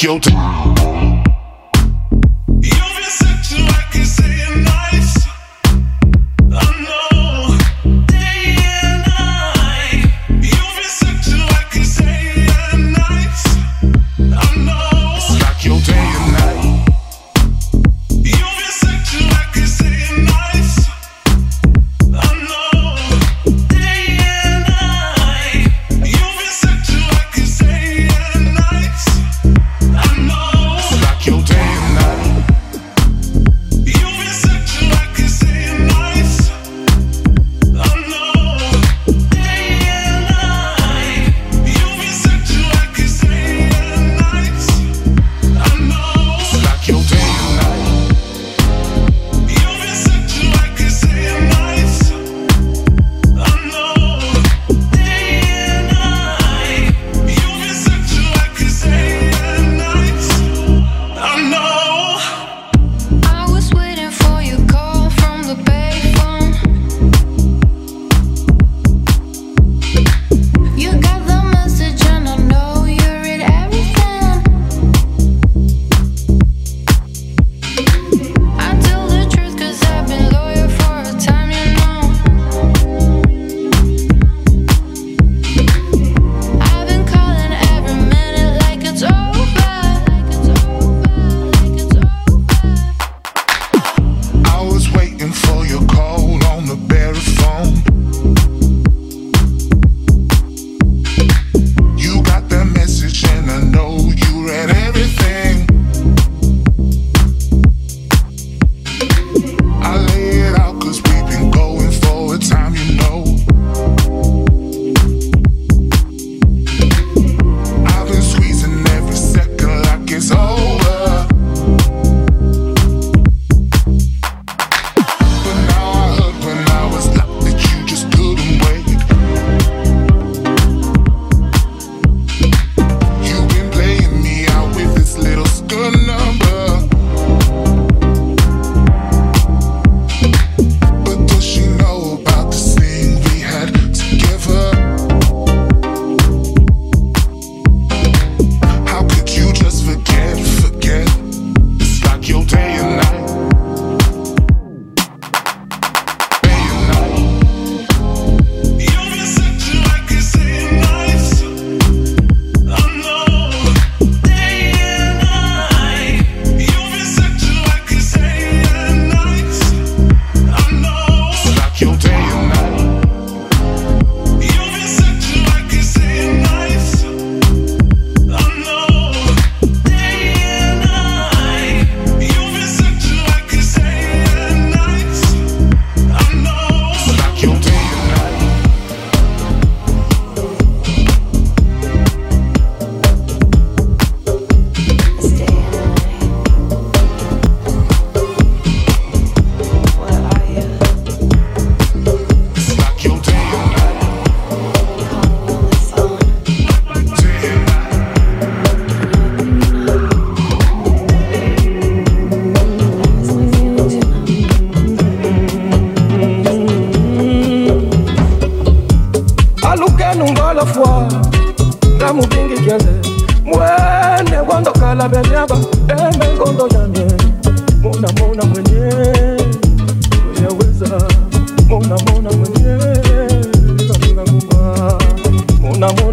It's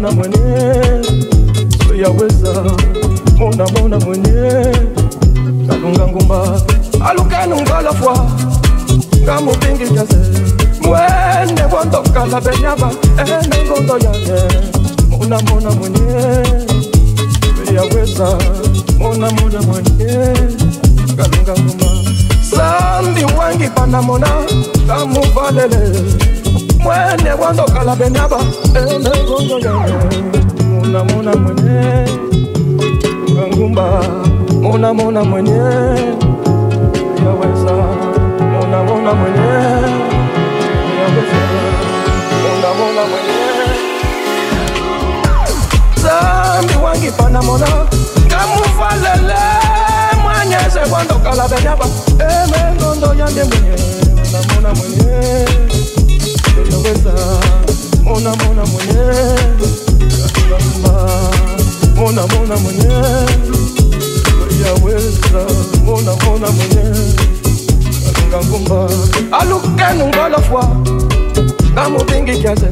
mona mwenye soyaweza mona mona mwenye. Kalunga ngumba alukanu ngalafwa ngamupingi jaze mwende bondokala benyaba ene ngondo yane mona mona mwenye soyaweza mona mona mwenye. Kalunga ngumba. Sambi wangi panamona kamuvalele mwene wandokhala benaba emegonjo yawe muna muna mwenye. Kangumba muna muna mwenye. Yaweza muna muna mwenye. Yaweza muna muna mwenye. Zambi wangipana mona. Ngamufalele mwanyeze wandokhala benaba emegondo yande mwenye. Muna muna mwenye eyaweza mona mona mwenye. Katunga alukenu ngolofwa ngamubingi kiase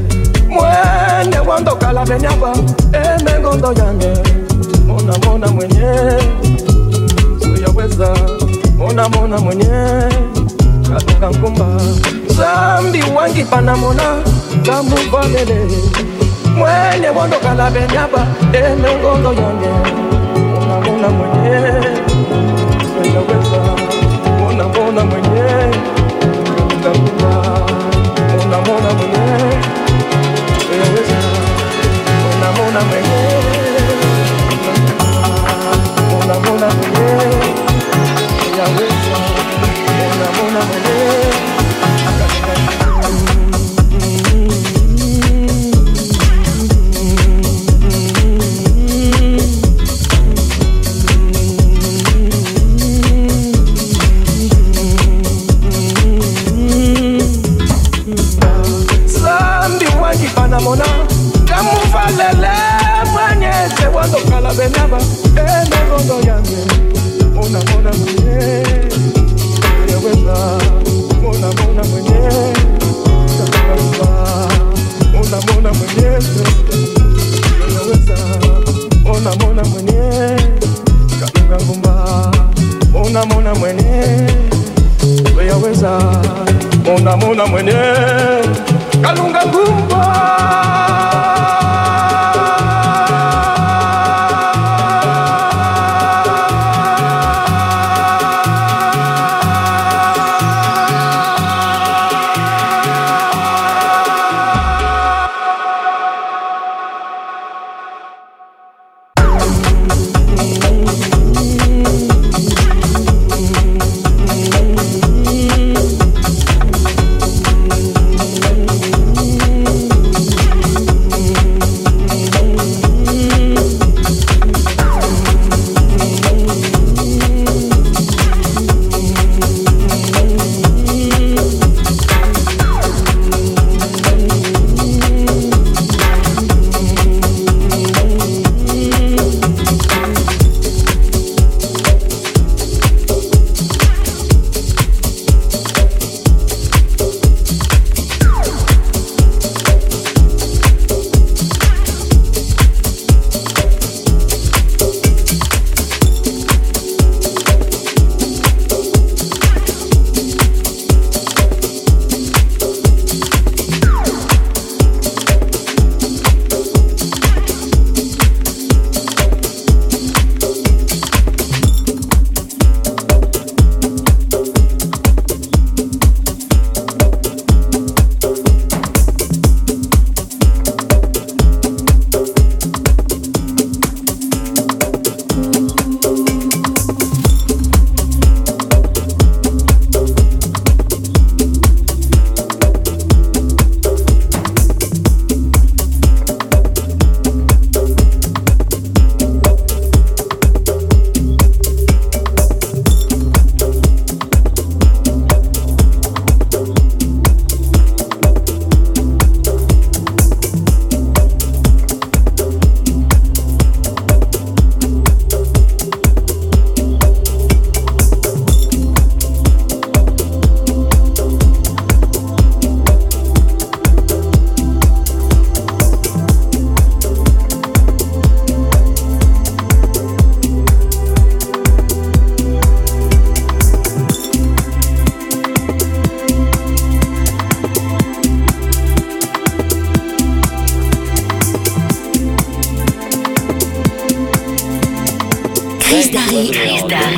mwene wandokala benyaba emengondo yande mona mona mwenye. Uyaweza mona mona mwenye katunga nkumba zambi wangi panamona kamuvalele mwene wondokala benyaba emengondo yange mona mona mwenye. Uyaweza mona mona mwenye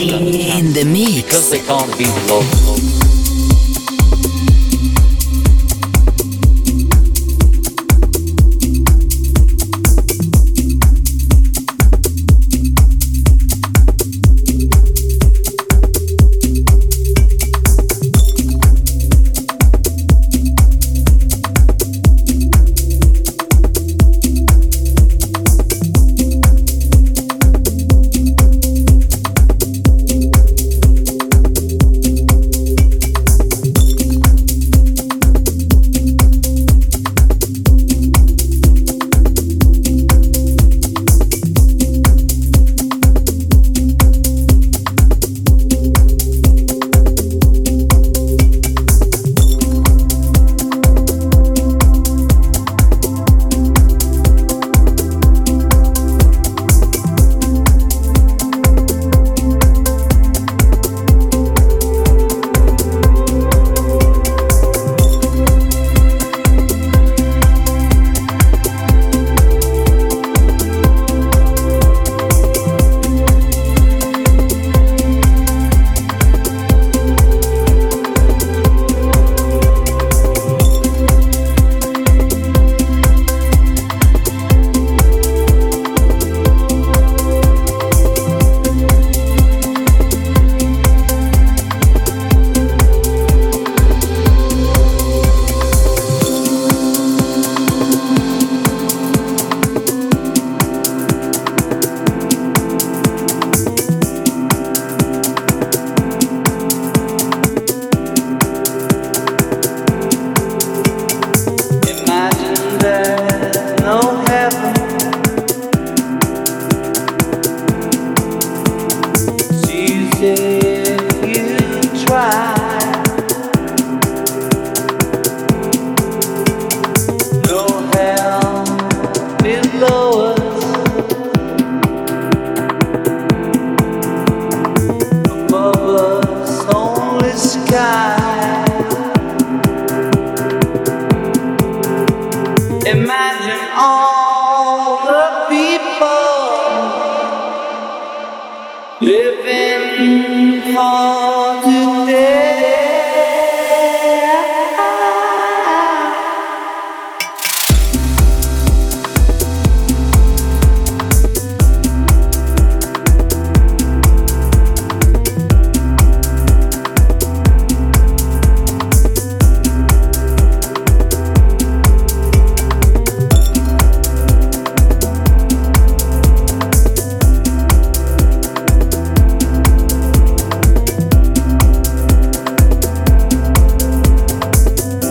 in the mix. Because they can't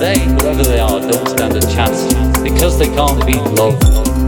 they, whoever they are, don't stand a chance because they can't beat love.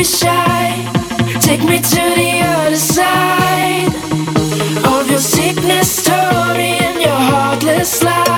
be. Take me to the other side of your sickness story and your heartless life.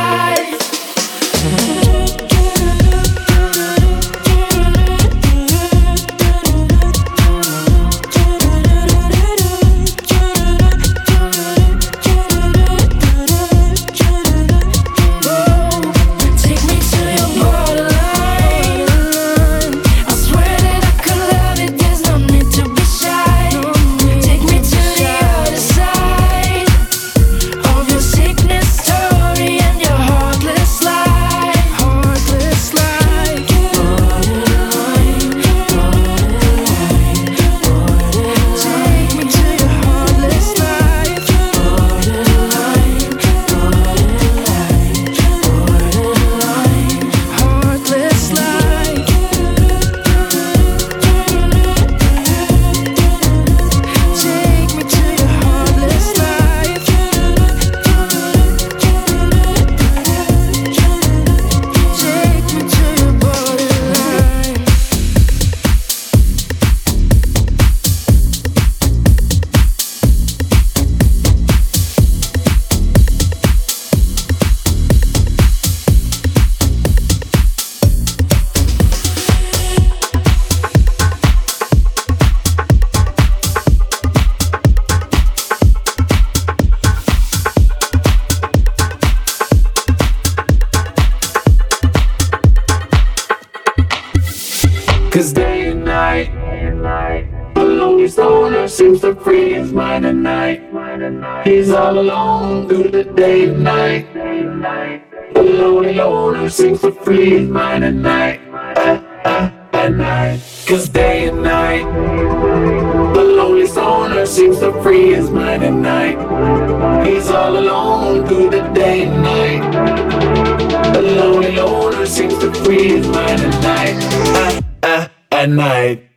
his owner seems to free his mind at night. He's all alone through the day and night. The lonely owner seems to free his mind at night. At, at, night. Cause day and night. The lonely owner seems to free his mind at night. He's all alone through the day and night. The lonely owner seems to free his mind at night. At night.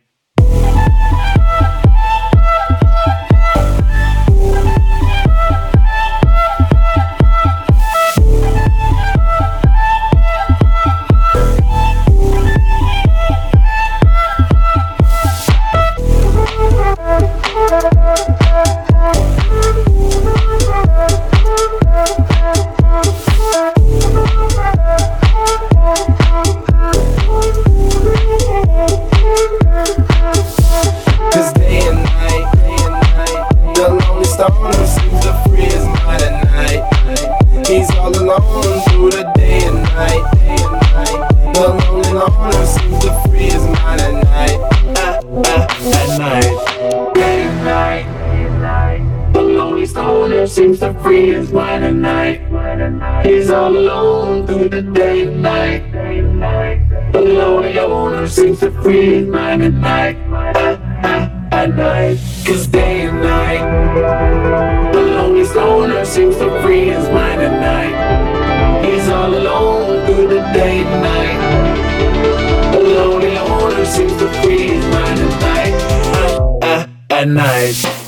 days all alone through the day and night. The lonely owner seems to free his mind at night. At, at, at night, cause day and night. The lonely owner seems to free his mind at night. He's all alone through the day and night. The lonely owner seems to free his mind at night. At, at, at night.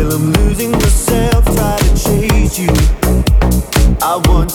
till I'm losing myself, try to chase you. I want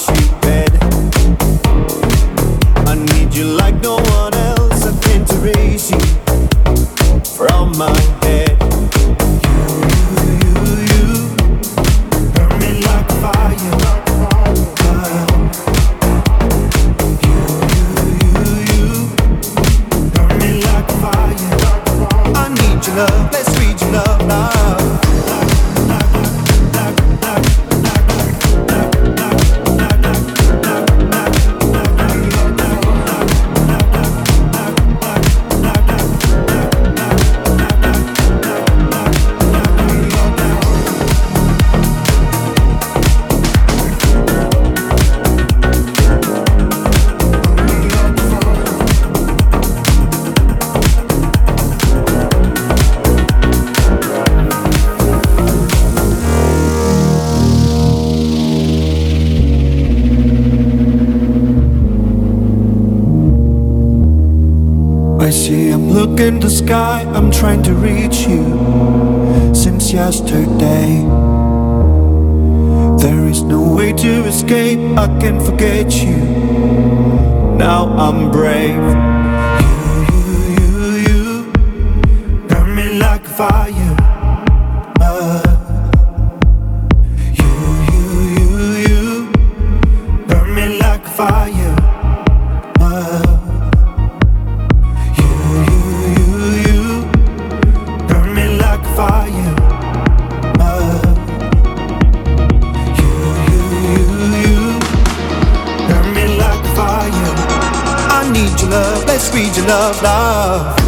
love, love.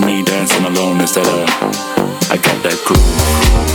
for me dancing alone instead of I got that groove.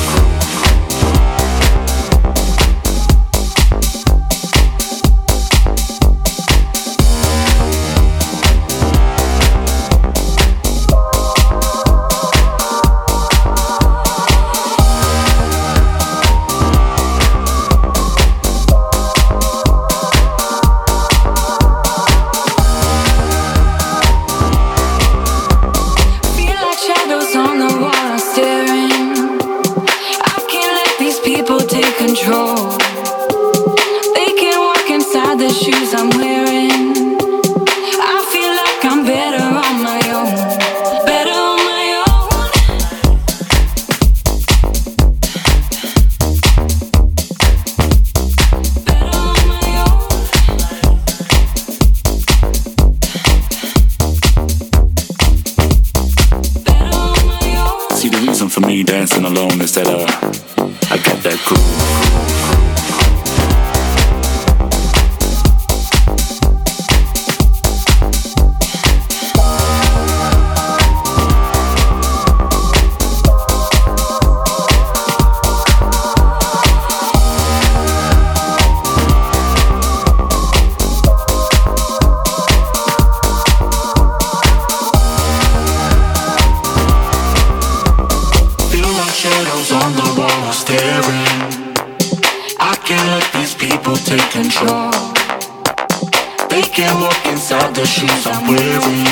can't walk inside the shoes I'm wearing.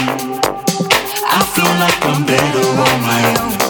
I feel like I'm better on my own.